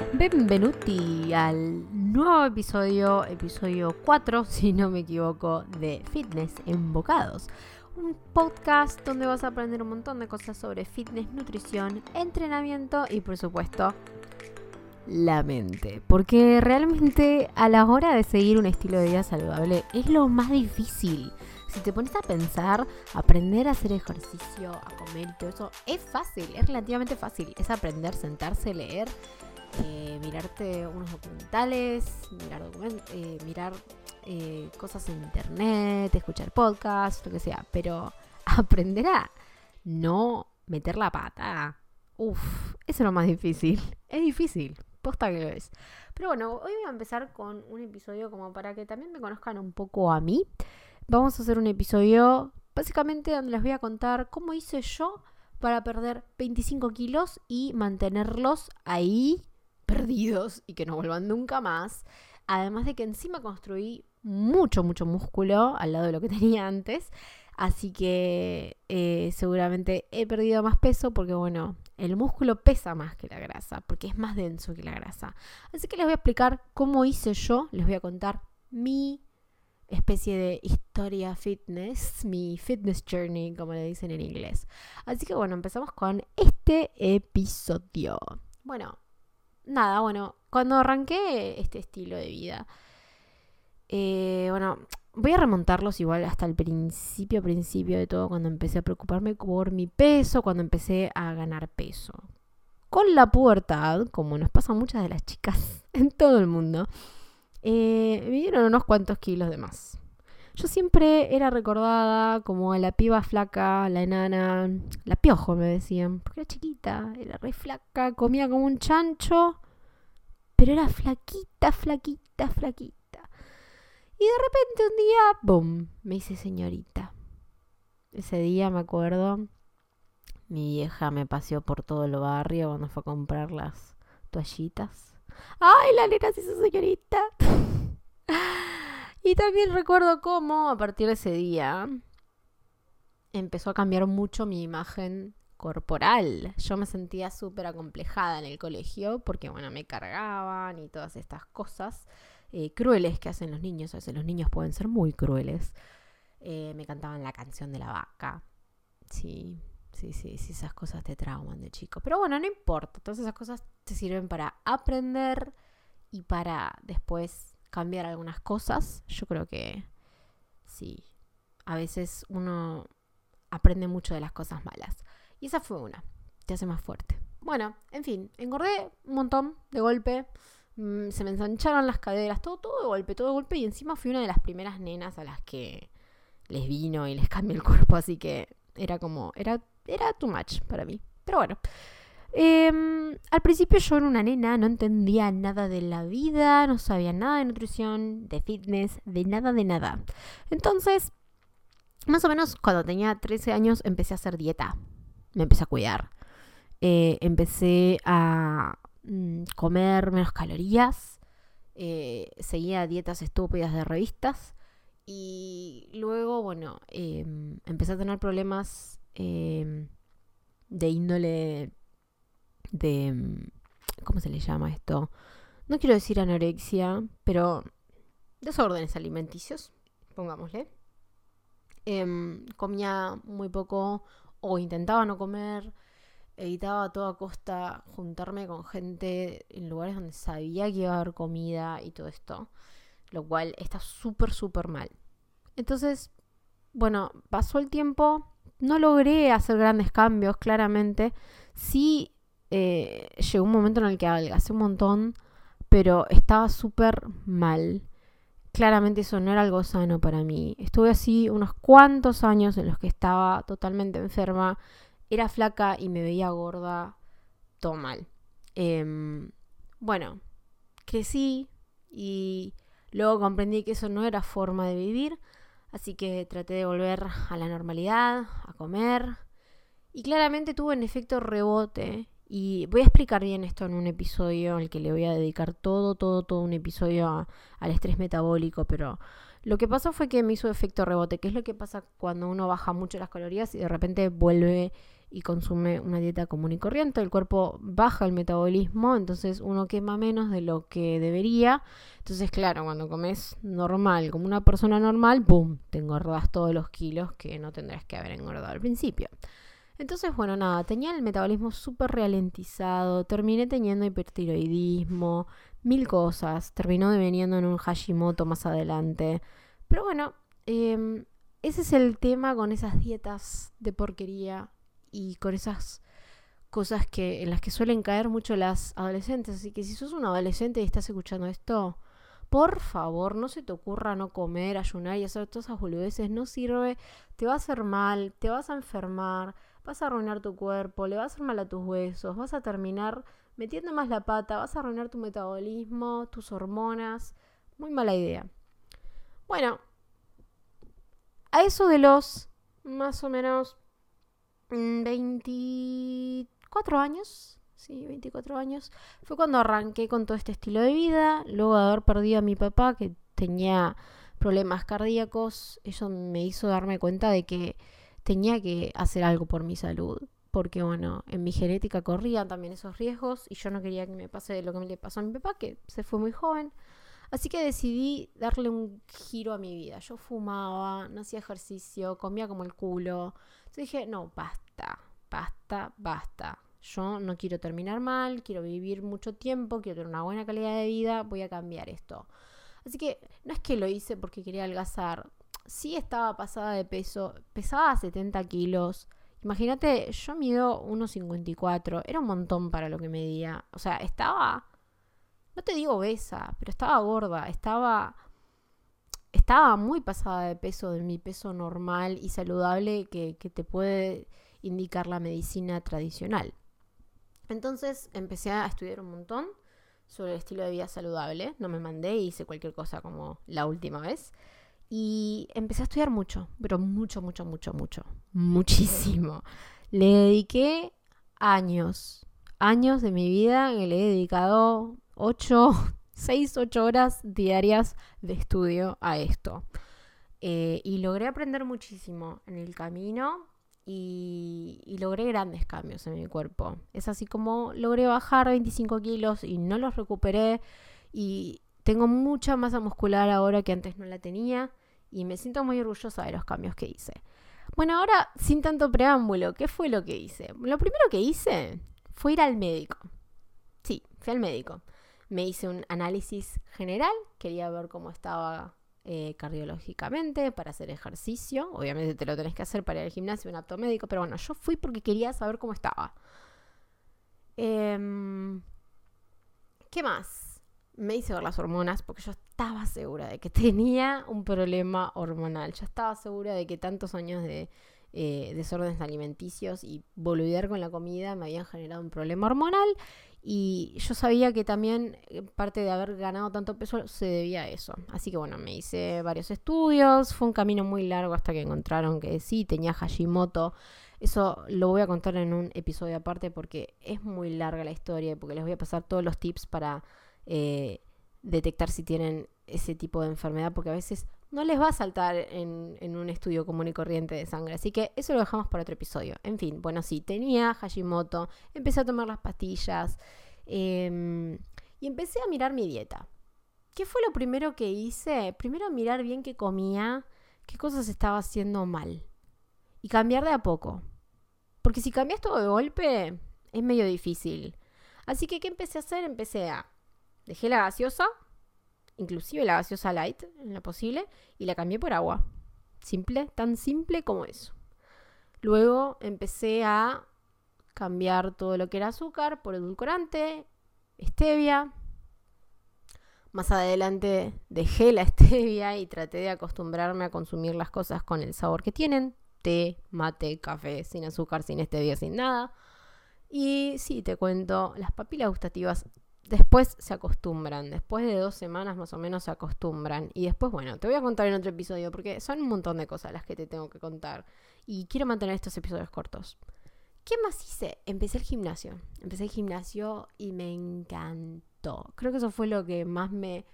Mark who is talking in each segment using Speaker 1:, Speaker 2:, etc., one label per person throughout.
Speaker 1: Benvenuti al nuevo episodio, episodio 4, si no me equivoco, de Fitness en Bocados. Un podcast donde vas a aprender un montón de cosas sobre fitness, nutrición, entrenamiento y por supuesto la mente. Porque realmente a la hora de seguir un estilo de vida saludable es lo más difícil. Si te pones a pensar, aprender a hacer ejercicio, a comer y todo eso, es fácil, es relativamente fácil. Es aprender, sentarse, leer, eh, mirarte unos documentales, mirar, eh, mirar eh, cosas en internet, escuchar podcasts, lo que sea. Pero aprender a no meter la pata, uff, eso es lo más difícil. Es difícil, posta que lo es. Pero bueno, hoy voy a empezar con un episodio como para que también me conozcan un poco a mí. Vamos a hacer un episodio básicamente donde les voy a contar cómo hice yo para perder 25 kilos y mantenerlos ahí perdidos y que no vuelvan nunca más. Además de que encima construí mucho, mucho músculo al lado de lo que tenía antes. Así que eh, seguramente he perdido más peso porque, bueno, el músculo pesa más que la grasa, porque es más denso que la grasa. Así que les voy a explicar cómo hice yo, les voy a contar mi especie de historia fitness, mi fitness journey, como le dicen en inglés. Así que bueno, empezamos con este episodio. Bueno, nada, bueno, cuando arranqué este estilo de vida, eh, bueno, voy a remontarlos igual hasta el principio, principio de todo, cuando empecé a preocuparme por mi peso, cuando empecé a ganar peso. Con la pubertad, como nos pasa a muchas de las chicas en todo el mundo, eh, me dieron unos cuantos kilos de más. Yo siempre era recordada como la piba flaca, la enana, la piojo me decían, porque era chiquita, era re flaca, comía como un chancho, pero era flaquita, flaquita, flaquita. Y de repente un día, ¡boom!, me hice señorita. Ese día me acuerdo, mi vieja me paseó por todo el barrio cuando fue a comprar las toallitas. ¡Ay, la nena se hizo señorita! y también recuerdo cómo a partir de ese día empezó a cambiar mucho mi imagen corporal. Yo me sentía súper acomplejada en el colegio porque, bueno, me cargaban y todas estas cosas. Eh, crueles que hacen los niños. A veces los niños pueden ser muy crueles. Eh, me cantaban la canción de la vaca. Sí, sí, sí, sí, esas cosas te trauman de chico. Pero bueno, no importa. Todas esas cosas te sirven para aprender y para después cambiar algunas cosas. Yo creo que sí. A veces uno aprende mucho de las cosas malas. Y esa fue una. Te hace más fuerte. Bueno, en fin, engordé un montón de golpe. Mm, se me ensancharon las caderas, todo, todo de golpe, todo de golpe. Y encima fui una de las primeras nenas a las que les vino y les cambió el cuerpo. Así que era como, era, era too much para mí. Pero bueno. Em, al principio yo era una nena, no entendía nada de la vida, no sabía nada de nutrición, de fitness, de nada, de nada. Entonces, más o menos cuando tenía 13 años empecé a hacer dieta. Me empecé a cuidar. Eh, empecé a Mm, comer menos calorías, eh, seguía dietas estúpidas de revistas y luego, bueno, em, empecé a tener problemas em, de índole de... Em, ¿Cómo se le llama esto? No quiero decir anorexia, pero desórdenes alimenticios, pongámosle. comía muy poco o intentaba no comer evitaba a toda costa juntarme con gente en lugares donde sabía que iba a haber comida y todo esto, lo cual está súper, súper mal. Entonces, bueno, pasó el tiempo, no logré hacer grandes cambios, claramente. Sí, eh, llegó un momento en el que adelgacé un montón, pero estaba súper mal. Claramente eso no era algo sano para mí. Estuve así unos cuantos años en los que estaba totalmente enferma era flaca y me veía gorda, todo mal. Em, bueno, crecí y luego comprendí que eso no era forma de vivir, así que traté de volver a la normalidad, a comer. Y claramente tuvo un efecto rebote. Y voy a explicar bien esto en un episodio al que le voy a dedicar todo, todo, todo un episodio al estrés metabólico, pero lo que pasó fue que me hizo efecto rebote, que es lo que pasa cuando uno baja mucho las calorías y de repente vuelve y consume una dieta común y corriente, el cuerpo baja el metabolismo, entonces uno quema menos de lo que debería. Entonces, claro, cuando comes normal, como una persona normal, ¡boom! Te engordas todos los kilos que no tendrás que haber engordado al principio. Entonces, bueno, nada, tenía el metabolismo súper ralentizado, terminé teniendo hipertiroidismo, mil cosas, terminó deveniendo en un Hashimoto más adelante. Pero bueno, em, ese es el tema con esas dietas de porquería y con esas cosas que en las que suelen caer mucho las adolescentes. Así que si sos un adolescente y estás escuchando esto, por favor, no se te ocurra no comer, ayunar y hacer todas esas boludeces. No sirve, te va a hacer mal, te vas a enfermar, vas a arruinar tu cuerpo, le va a hacer mal a tus huesos, vas a terminar metiendo más la pata, vas a arruinar tu metabolismo, tus hormonas. Muy mala idea. Bueno, a eso de los más o menos 24 mm, años, sí, 24 años, fue cuando arranqué con todo este estilo de vida, luego de haber perdido a mi papá que tenía problemas cardíacos, eso me hizo darme cuenta de que tenía que hacer algo por mi salud, porque bueno, en mi genética corría también esos riesgos y yo no quería que me pase lo que me le pasó a mi papá, que se fue muy joven. Así que decidí darle un giro a mi vida. Yo fumaba, no hacía ejercicio, comía como el culo. Entonces dije, no, basta, basta, basta. Yo no quiero terminar mal, quiero vivir mucho tiempo, quiero tener una buena calidad de vida, voy a cambiar esto. Así que no es que lo hice porque quería adelgazar. Sí estaba pasada de peso, pesaba 70 kilos. Imagínate, yo mido 1,54. Era un montón para lo que medía. O sea, estaba no te digo obesa, pero estaba gorda, estaba, estaba muy pasada de peso, de mi peso normal y saludable que, que te puede indicar la medicina tradicional. Entonces empecé a estudiar un montón sobre el estilo de vida saludable. No me mandé y hice cualquier cosa como la última vez. Y empecé a estudiar mucho, pero mucho, mucho, mucho, mucho. Muchísimo. Le dediqué años, años de mi vida que le he dedicado 8, 6, 8 horas diarias de estudio a esto. Eh, y logré aprender muchísimo en el camino y, y, logré grandes cambios en mi cuerpo. Es así como logré bajar 25 kilos y no los recuperé y tengo mucha masa muscular ahora que antes no la tenía y me siento muy orgullosa de los cambios que hice. Bueno, ahora sin tanto preámbulo, ¿qué fue lo que hice? Lo primero que hice fue ir al médico. Sí, fui al médico me hice un análisis general, quería ver cómo estaba eh, cardiológicamente para hacer ejercicio. Obviamente te lo tenés que hacer para ir al gimnasio, un apto médico, pero bueno, yo fui porque quería saber cómo estaba. Em, ¿Qué más? Me hice ver las hormonas porque yo estaba segura de que tenía un problema hormonal. Yo estaba segura de que tantos años de eh, desórdenes alimenticios y volver con la comida me habían generado un problema hormonal y yo sabía que también eh, parte de haber ganado tanto peso se debía a eso. Así que bueno, me hice varios estudios, fue un camino muy largo hasta que encontraron que sí, tenía Hashimoto. Eso lo voy a contar en un episodio aparte porque es muy larga la historia, porque les voy a pasar todos los tips para eh, detectar si tienen ese tipo de enfermedad, porque a veces no les va a saltar en, un estudio común y corriente de sangre. Así que eso lo dejamos para otro episodio. En fin, bueno, sí, tenía Hashimoto, empecé a tomar las pastillas em, y empecé a mirar mi dieta. ¿Qué fue lo primero que hice? Primero mirar bien qué comía, qué cosas estaba haciendo mal y cambiar de a poco. Porque si cambias todo de golpe, es medio difícil. Así que, ¿qué empecé a hacer? Empecé a... Dejé la gaseosa, inclusive la gaseosa light en lo posible, y la cambié por agua. Simple, tan simple como eso. Luego empecé a cambiar todo lo que era azúcar por edulcorante, stevia. Más adelante dejé la stevia y traté de acostumbrarme a consumir las cosas con el sabor que tienen. Té, mate, café, sin azúcar, sin stevia, sin nada. Y sí, te cuento, las papilas gustativas después se acostumbran, después de dos semanas más o menos se acostumbran. Y después, bueno, te voy a contar en otro episodio porque son un montón de cosas las que te tengo que contar. Y quiero mantener estos episodios cortos. ¿Qué más hice? Empecé el gimnasio. Empecé el gimnasio y me encantó. Creo que eso fue lo que más me,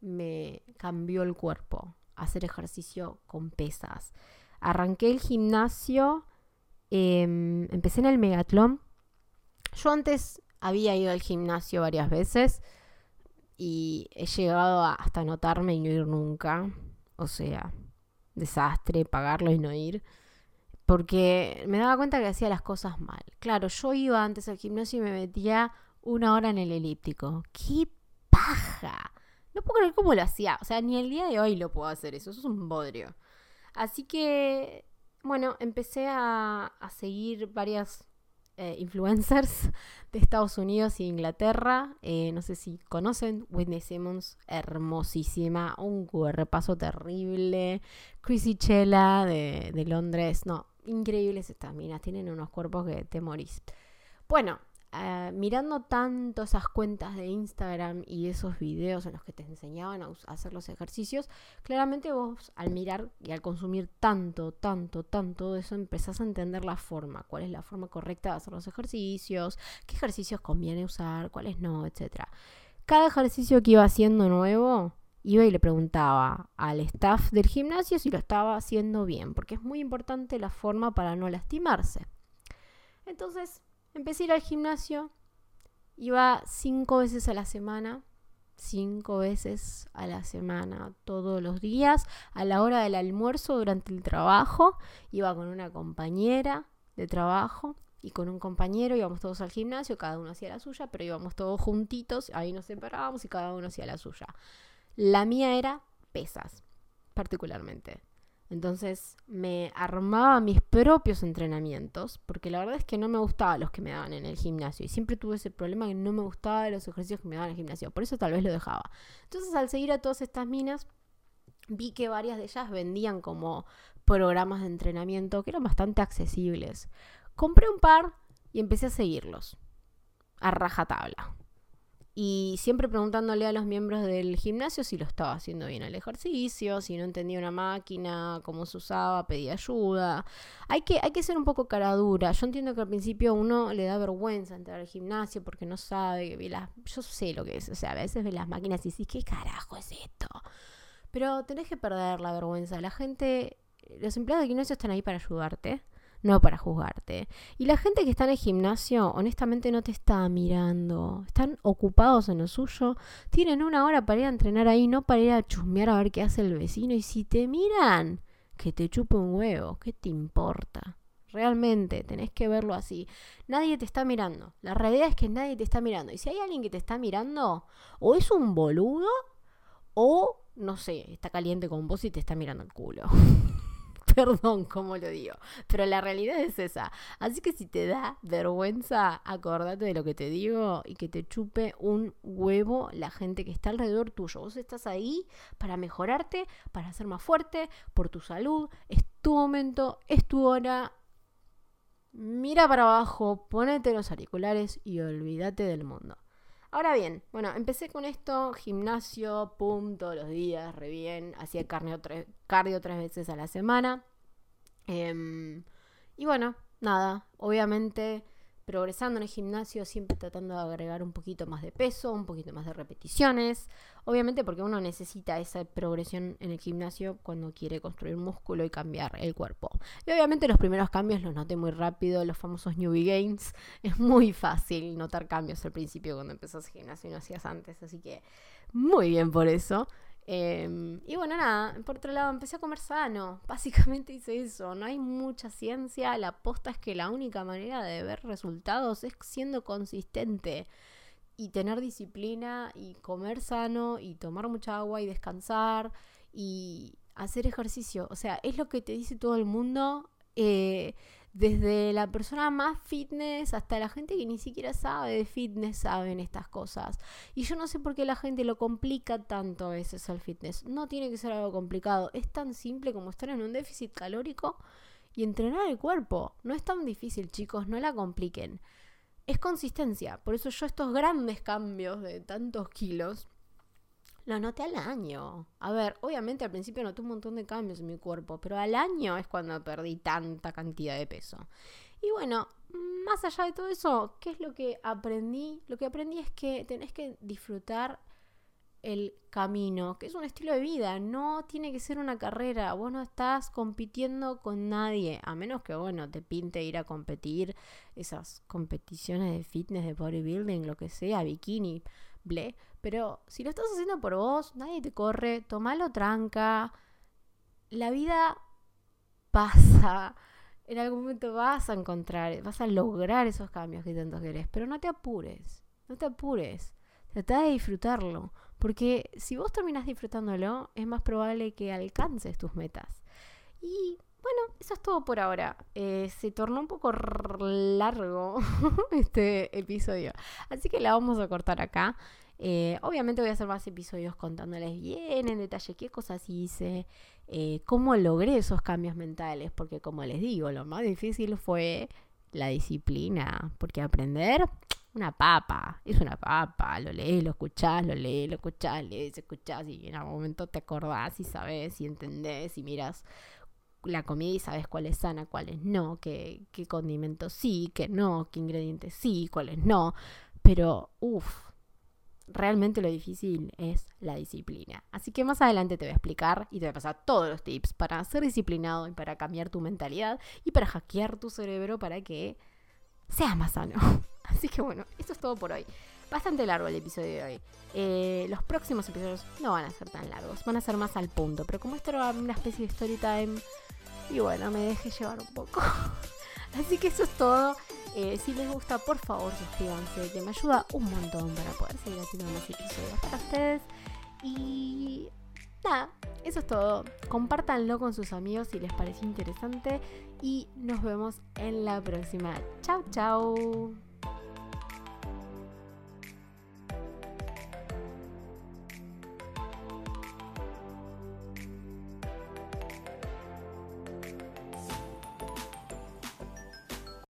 Speaker 1: me cambió el cuerpo. Hacer ejercicio con pesas. Arranqué el gimnasio Em, empecé en el Megatlón. Yo antes había ido al gimnasio varias veces y he llegado hasta notarme y no ir nunca. O sea, desastre, pagarlo y no ir. Porque me daba cuenta que hacía las cosas mal. Claro, yo iba antes al gimnasio y me metía una hora en el elíptico. ¡Qué paja! No puedo creer cómo lo hacía. O sea, ni el día de hoy lo puedo hacer eso. Eso es un bodrio. Así que, bueno, empecé a, a seguir varias eh, influencers de Estados Unidos e Inglaterra. Eh, no sé si conocen Whitney Simmons, hermosísima, un repaso terrible. Chrissy Chella de, de Londres, no, increíbles estas minas, tienen unos cuerpos que te morís. Bueno, eh, mirando tanto esas cuentas de Instagram y esos videos en los que te enseñaban a hacer los ejercicios, claramente vos al mirar y al consumir tanto, tanto, tanto eso, empezás a entender la forma, cuál es la forma correcta de hacer los ejercicios, qué ejercicios conviene usar, cuáles no, etc. Cada ejercicio que iba haciendo nuevo, iba y le preguntaba al staff del gimnasio si lo estaba haciendo bien, porque es muy importante la forma para no lastimarse. Entonces, Empecé a ir al gimnasio, iba cinco veces a la semana, cinco veces a la semana, todos los días, a la hora del almuerzo durante el trabajo, iba con una compañera de trabajo y con un compañero, íbamos todos al gimnasio, cada uno hacía la suya, pero íbamos todos juntitos, ahí nos separábamos y cada uno hacía la suya. La mía era pesas, particularmente. Entonces me armaba mis propios entrenamientos, porque la verdad es que no me gustaban los que me daban en el gimnasio. Y siempre tuve ese problema que no me gustaban los ejercicios que me daban en el gimnasio. Por eso tal vez lo dejaba. Entonces al seguir a todas estas minas, vi que varias de ellas vendían como programas de entrenamiento que eran bastante accesibles. Compré un par y empecé a seguirlos. A rajatabla y siempre preguntándole a los miembros del gimnasio si lo estaba haciendo bien el ejercicio, si no entendía una máquina, cómo se usaba, pedía ayuda. Hay que, hay que ser un poco cara dura. Yo entiendo que al principio uno le da vergüenza entrar al gimnasio porque no sabe, que las, yo sé lo que es, o sea, a veces ve las máquinas y dices, ¿qué carajo es esto? Pero tenés que perder la vergüenza. La gente, los empleados del gimnasio están ahí para ayudarte no para juzgarte. Y la gente que está en el gimnasio, honestamente no te está mirando. Están ocupados en lo suyo. Tienen una hora para ir a entrenar ahí, no para ir a chusmear a ver qué hace el vecino. Y si te miran, que te chupe un huevo, ¿qué te importa? Realmente, tenés que verlo así. Nadie te está mirando. La realidad es que nadie te está mirando. Y si hay alguien que te está mirando, o es un boludo, o, no sé, está caliente con vos y te está mirando el culo. Perdón cómo lo digo, pero la realidad es esa. Así que si te da vergüenza, acordate de lo que te digo y que te chupe un huevo la gente que está alrededor tuyo. Vos estás ahí para mejorarte, para ser más fuerte, por tu salud. Es tu momento, es tu hora. Mira para abajo, ponete los auriculares y olvídate del mundo. Ahora bien, bueno, empecé con esto, gimnasio, pum, todos los días, re bien, hacía cardio, cardio tres veces a la semana. Em, y bueno, nada, obviamente progresando en el gimnasio, siempre tratando de agregar un poquito más de peso, un poquito más de repeticiones. Obviamente porque uno necesita esa progresión en el gimnasio cuando quiere construir músculo y cambiar el cuerpo. Y obviamente los primeros cambios los noté muy rápido, los famosos newbie gains. Es muy fácil notar cambios al principio cuando empezás el gimnasio y no hacías antes, así que muy bien por eso. Em, y bueno, nada, por otro lado, empecé a comer sano. Básicamente hice eso. No hay mucha ciencia. La aposta es que la única manera de ver resultados es siendo consistente y tener disciplina y comer sano y tomar mucha agua y descansar y hacer ejercicio. O sea, es lo que te dice todo el mundo. Eh, desde la persona más fitness hasta la gente que ni siquiera sabe de fitness saben estas cosas. Y yo no sé por qué la gente lo complica tanto a veces al fitness. No tiene que ser algo complicado. Es tan simple como estar en un déficit calórico y entrenar el cuerpo. No es tan difícil, chicos, no la compliquen. Es consistencia. Por eso yo estos grandes cambios de tantos kilos lo noté al año. A ver, obviamente al principio noté un montón de cambios en mi cuerpo, pero al año es cuando perdí tanta cantidad de peso. Y bueno, más allá de todo eso, ¿qué es lo que aprendí? Lo que aprendí es que tenés que disfrutar el camino, que es un estilo de vida, no tiene que ser una carrera, vos no estás compitiendo con nadie, a menos que, bueno, te pinte ir a competir esas competiciones de fitness, de bodybuilding, lo que sea, bikini, ble, pero si lo estás haciendo por vos, nadie te corre, tomalo tranca, la vida pasa, en algún momento vas a encontrar, vas a lograr esos cambios que tanto querés, pero no te apures, no te apures, trata de disfrutarlo, porque si vos terminás disfrutándolo, es más probable que alcances tus metas. Y bueno, eso es todo por ahora. Eh, se tornó un poco largo este episodio, así que la vamos a cortar acá. Eh, obviamente voy a hacer más episodios contándoles bien en detalle qué cosas hice, eh, cómo logré esos cambios mentales, porque como les digo, lo más difícil fue la disciplina, porque aprender, una papa, es una papa, lo lees, lo escuchás, lo lees, lo escuchás, lees, escuchás y en algún momento te acordás y sabes y entendés y miras la comida y sabes cuál es sana, cuáles no, qué, qué condimentos sí, qué no, qué ingredientes sí, cuáles no, pero uff, realmente lo difícil es la disciplina. Así que más adelante te voy a explicar y te voy a pasar todos los tips para ser disciplinado y para cambiar tu mentalidad y para hackear tu cerebro para que seas más sano. Así que bueno, eso es todo por hoy. Bastante largo el episodio de hoy. Eh, los próximos episodios no van a ser tan largos, van a ser más al punto. Pero como esto era una especie de story time, y bueno, me dejé llevar un poco. Así que eso es todo. Eh, si les gusta, por favor suscríbanse, que me ayuda un montón para poder seguir haciendo más episodios para ustedes. Y nada, eso es todo. Compártanlo con sus amigos si les pareció interesante. Y nos vemos en la próxima. Chao, chao.